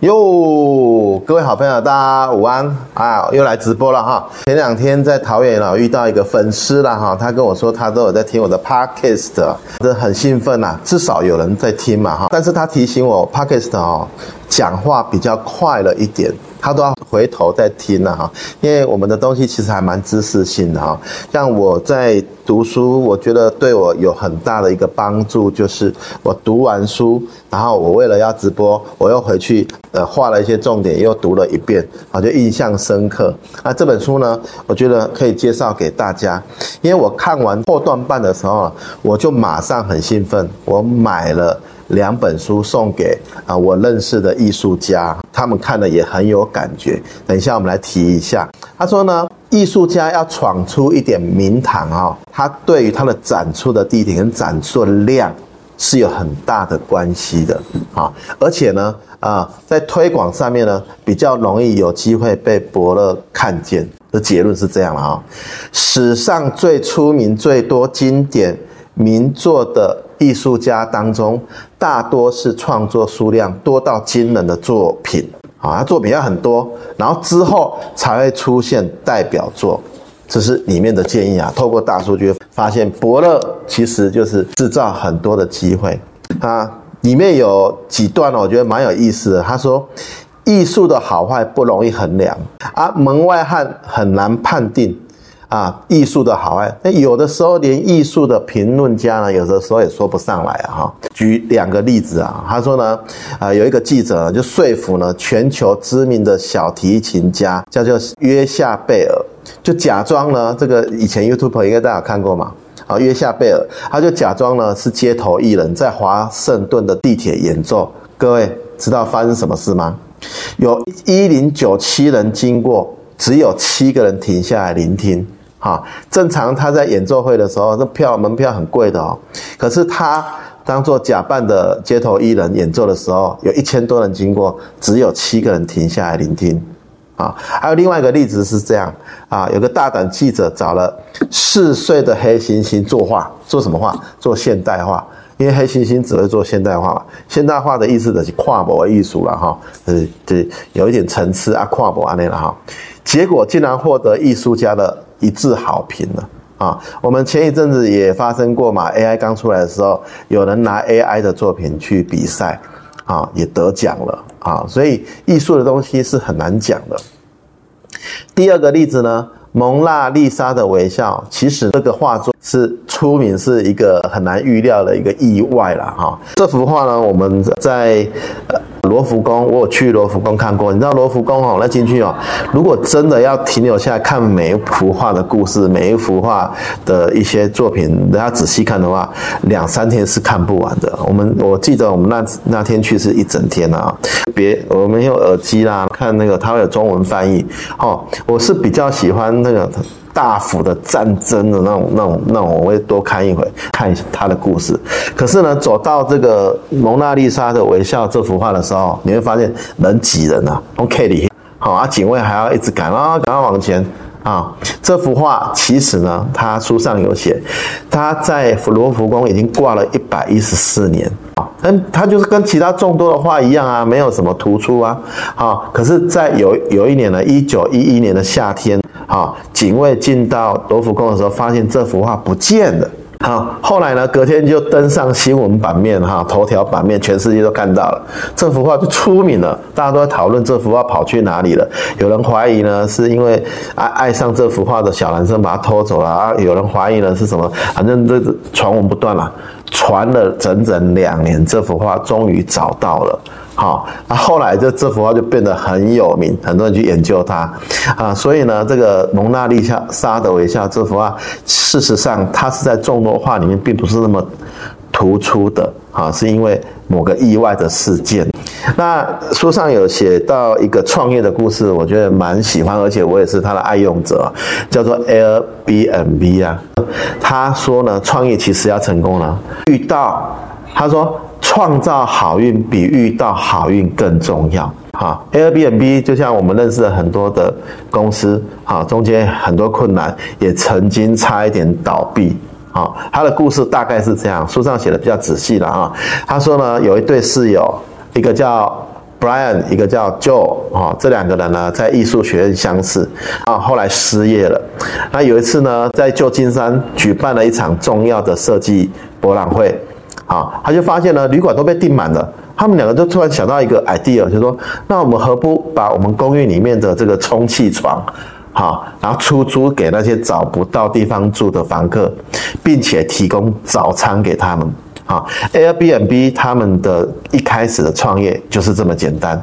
哟，各位好朋友，大家午安啊！又来直播了哈。前两天在桃园啊遇到一个粉丝了哈，他跟我说他都有在听我的 Podcast，这很兴奋呐，至少有人在听嘛哈。但是他提醒我 Podcast 哦，讲话比较快了一点。他都要回头再听了哈，因为我们的东西其实还蛮知识性的哈。像我在读书，我觉得对我有很大的一个帮助，就是我读完书，然后我为了要直播，我又回去呃画了一些重点，又读了一遍啊，就印象深刻。那这本书呢，我觉得可以介绍给大家，因为我看完后段半的时候，我就马上很兴奋，我买了。两本书送给啊我认识的艺术家，他们看了也很有感觉。等一下我们来提一下。他说呢，艺术家要闯出一点名堂啊，他对于他的展出的地点跟展出的量是有很大的关系的啊。而且呢，啊在推广上面呢，比较容易有机会被伯乐看见。的结论是这样了啊。史上最出名、最多经典名作的。艺术家当中，大多是创作数量多到惊人的作品啊，他作品要很多，然后之后才会出现代表作，这是里面的建议啊。透过大数据发现，伯乐其实就是制造很多的机会啊。里面有几段我觉得蛮有意思的。他说，艺术的好坏不容易衡量啊，门外汉很难判定。啊，艺术的好坏，那有的时候连艺术的评论家呢，有的时候也说不上来啊。哈，举两个例子啊，他说呢，啊，有一个记者就说服呢全球知名的小提琴家，叫做约夏贝尔，就假装呢这个以前 YouTube 应该大家有看过嘛，啊，约夏贝尔，他就假装呢是街头艺人，在华盛顿的地铁演奏。各位知道发生什么事吗？有一零九七人经过，只有七个人停下来聆听。哈，正常他在演奏会的时候，这票门票很贵的哦。可是他当做假扮的街头艺人演奏的时候，有一千多人经过，只有七个人停下来聆听。啊，还有另外一个例子是这样啊，有个大胆记者找了四岁的黑猩猩作画，做什么画？做现代画，因为黑猩猩只会做现代画嘛。现代画的意思就是跨博艺术了哈，呃，这，有一点层次啊，跨博啊那了哈。结果竟然获得艺术家的。一致好评了啊！我们前一阵子也发生过嘛，AI 刚出来的时候，有人拿 AI 的作品去比赛，啊，也得奖了啊！所以艺术的东西是很难讲的。第二个例子呢，蒙娜丽莎的微笑，其实这个画作是出名是一个很难预料的一个意外了哈。这幅画呢，我们在呃。罗浮宫，我有去罗浮宫看过。你知道罗浮宫哦，那进去哦，如果真的要停留下来看每一幅画的故事，每一幅画的一些作品，大家仔细看的话，两三天是看不完的。我们我记得我们那那天去是一整天啊，别我们用耳机啦，看那个它会有中文翻译。哦，我是比较喜欢那个。大幅的战争的那种、那种、那种，我会多看一回，看一下他的故事。可是呢，走到这个蒙娜丽莎的微笑这幅画的时候，你会发现人挤人啊，从 K 里，好啊，警卫还要一直赶啊，赶快往前啊。这幅画其实呢，他书上有写，他在罗浮宫已经挂了一百一十四年啊，但他就是跟其他众多的画一样啊，没有什么突出啊，好，可是，在有有一年呢，一九一一年的夏天。好，警卫进到罗浮宫的时候，发现这幅画不见了。好，后来呢，隔天就登上新闻版面，哈，头条版面，全世界都看到了这幅画就出名了，大家都在讨论这幅画跑去哪里了。有人怀疑呢，是因为爱爱上这幅画的小男生把它偷走了啊。有人怀疑呢是什么？反正这传闻不断了，传了整整两年，这幅画终于找到了。好，那后来这这幅画就变得很有名，很多人去研究它啊。所以呢，这个蒙娜丽莎莎的微笑这幅画，事实上它是在众多画里面并不是那么突出的啊，是因为某个意外的事件。那书上有写到一个创业的故事，我觉得蛮喜欢，而且我也是他的爱用者，叫做 Airbnb 啊。他说呢，创业其实要成功了，遇到他说。创造好运比遇到好运更重要。哈，Airbnb 就像我们认识的很多的公司，哈，中间很多困难，也曾经差一点倒闭。啊，他的故事大概是这样，书上写的比较仔细了啊。他说呢，有一对室友，一个叫 Brian，一个叫 Joe 啊，这两个人呢在艺术学院相识啊，后来失业了。那有一次呢，在旧金山举办了一场重要的设计博览会，啊，他就发现呢旅馆都被订满了。他们两个就突然想到一个 idea，就说：那我们何不把我们公寓里面的这个充气床，好，然后出租给那些找不到地方住的房客，并且提供早餐给他们。啊，Airbnb 他们的一开始的创业就是这么简单，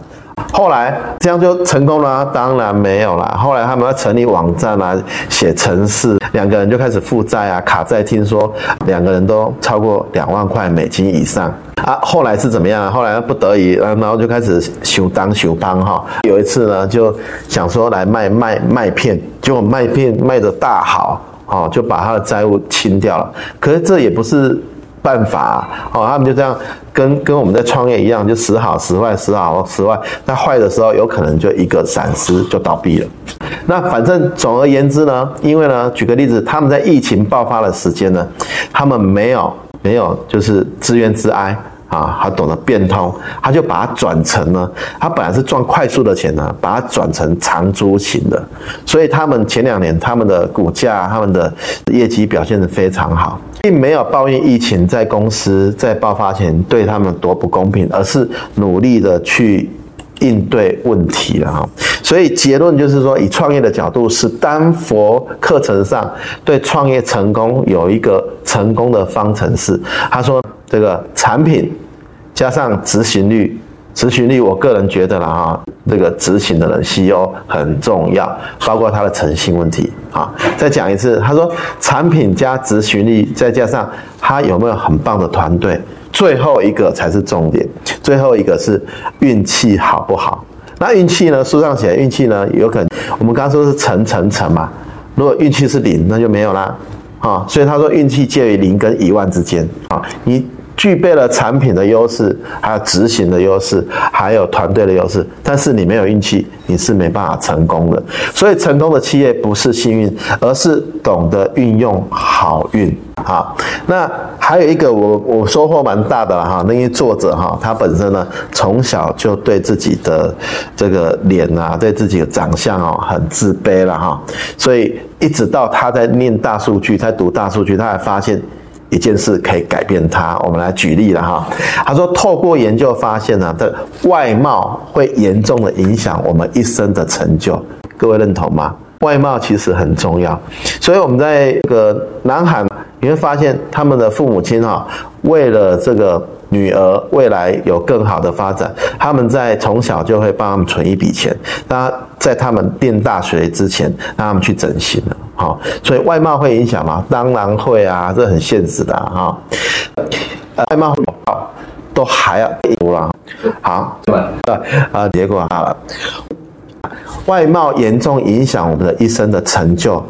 后来这样就成功了？当然没有啦。后来他们要成立网站啊，写程式，两个人就开始负债啊，卡债，听说两个人都超过两万块美金以上啊。后来是怎么样？后来不得已，然后就开始修当修帮哈。有一次呢，就想说来卖卖麦片，结果麦片卖的大好，哦，就把他的债务清掉了。可是这也不是。办法哦，他们就这样跟跟我们在创业一样，就时好时坏，时好时坏。那坏的时候，有可能就一个闪失就倒闭了。那反正总而言之呢，因为呢，举个例子，他们在疫情爆发的时间呢，他们没有没有就是自怨自哀。啊，他懂得变通，他就把它转成呢，他本来是赚快速的钱呢，把它转成长租型的，所以他们前两年他们的股价、他们的业绩表现得非常好，并没有抱怨疫情在公司在爆发前对他们多不公平，而是努力的去应对问题了哈。所以结论就是说，以创业的角度，是丹佛课程上对创业成功有一个成功的方程式，他说。这个产品加上执行率，执行率，我个人觉得了哈，这个执行的人 CEO 很重要，包括他的诚信问题啊。再讲一次，他说产品加执行率，再加上他有没有很棒的团队，最后一个才是重点，最后一个是运气好不好？那运气呢？书上写运气呢，有可能我们刚刚说是乘乘乘嘛，如果运气是零，那就没有啦啊。所以他说运气介于零跟一万之间啊，你。具备了产品的优势，还有执行的优势，还有团队的优势，但是你没有运气，你是没办法成功的。所以，成功的企业不是幸运，而是懂得运用好运。好，那还有一个我我收获蛮大的哈，那些作者哈，他本身呢从小就对自己的这个脸啊，对自己的长相哦很自卑了哈，所以一直到他在念大数据，在读大数据，他还发现。一件事可以改变它，我们来举例了哈。他说，透过研究发现呢，这外貌会严重的影响我们一生的成就。各位认同吗？外貌其实很重要，所以我们在这个南韩，你会发现他们的父母亲哈，为了这个女儿未来有更好的发展，他们在从小就会帮他们存一笔钱，那在他们念大学之前，让他们去整形了。好，所以外貌会影响吗？当然会啊，这很现实的哈。外貌好都还要读了。好，对啊，结果好了，外貌严重影响我们的一生的成就，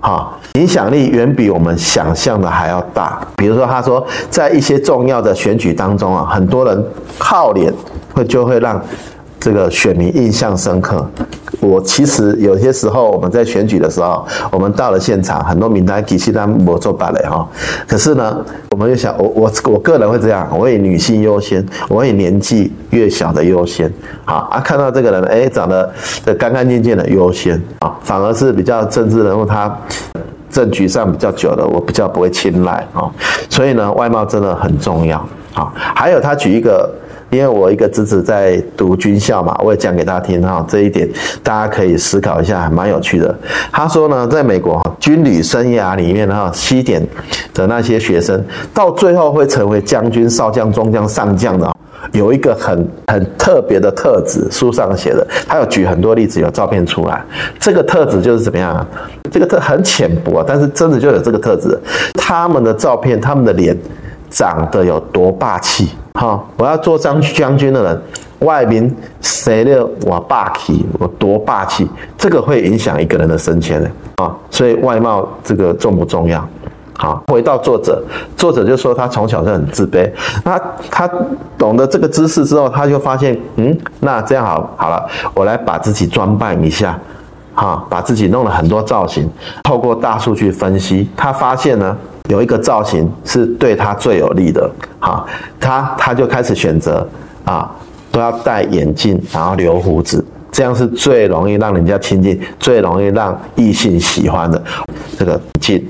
哈，影响力远比我们想象的还要大。比如说，他说，在一些重要的选举当中啊，很多人靠脸会就会让这个选民印象深刻。我其实有些时候我们在选举的时候，我们到了现场，很多名单其实他没做罢了哈。可是呢，我们就想，我我我个人会这样，我以女性优先，我以年纪越小的优先。好啊，看到这个人，哎，长得的干干净净的优先啊，反而是比较政治人物，他政局上比较久的，我比较不会青睐啊。所以呢，外貌真的很重要啊。还有他举一个。因为我一个侄子在读军校嘛，我也讲给大家听哈，这一点大家可以思考一下，蛮有趣的。他说呢，在美国军旅生涯里面哈，西点的那些学生到最后会成为将军、少将、中将、上将的，有一个很很特别的特质，书上写的，他有举很多例子，有照片出来。这个特质就是怎么样？这个特很浅薄，但是真的就有这个特质。他们的照片，他们的脸长得有多霸气？好，我要做将将军的人，外面谁的我霸气，我多霸气，这个会影响一个人的升迁的啊。所以外貌这个重不重要？好，回到作者，作者就说他从小就很自卑，那他，他懂得这个知识之后，他就发现，嗯，那这样好好了，我来把自己装扮一下，哈，把自己弄了很多造型，透过大数据分析，他发现呢。有一个造型是对他最有利的，哈，他他就开始选择啊，都要戴眼镜，然后留胡子，这样是最容易让人家亲近，最容易让异性喜欢的这个镜。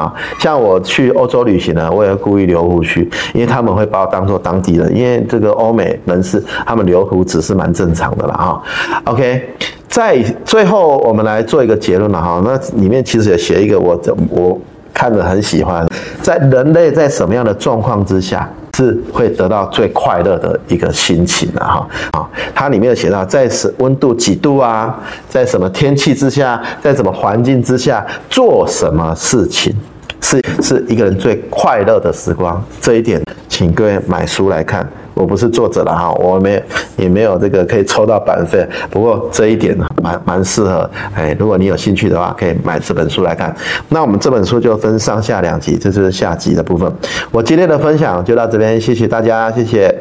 啊，像我去欧洲旅行呢，我也故意留胡须，因为他们会把我当做当地人，因为这个欧美人士他们留胡子是蛮正常的了哈。OK，在最后我们来做一个结论了哈，那里面其实也写一个我我看着很喜欢，在人类在什么样的状况之下是会得到最快乐的一个心情的哈啊，它里面有写到在什温度几度啊，在什么天气之下，在什么环境之下做什么事情。是是一个人最快乐的时光，这一点，请各位买书来看。我不是作者了哈，我没有也没有这个可以抽到版费。不过这一点蛮蛮适合，哎，如果你有兴趣的话，可以买这本书来看。那我们这本书就分上下两集，这是下集的部分。我今天的分享就到这边，谢谢大家，谢谢。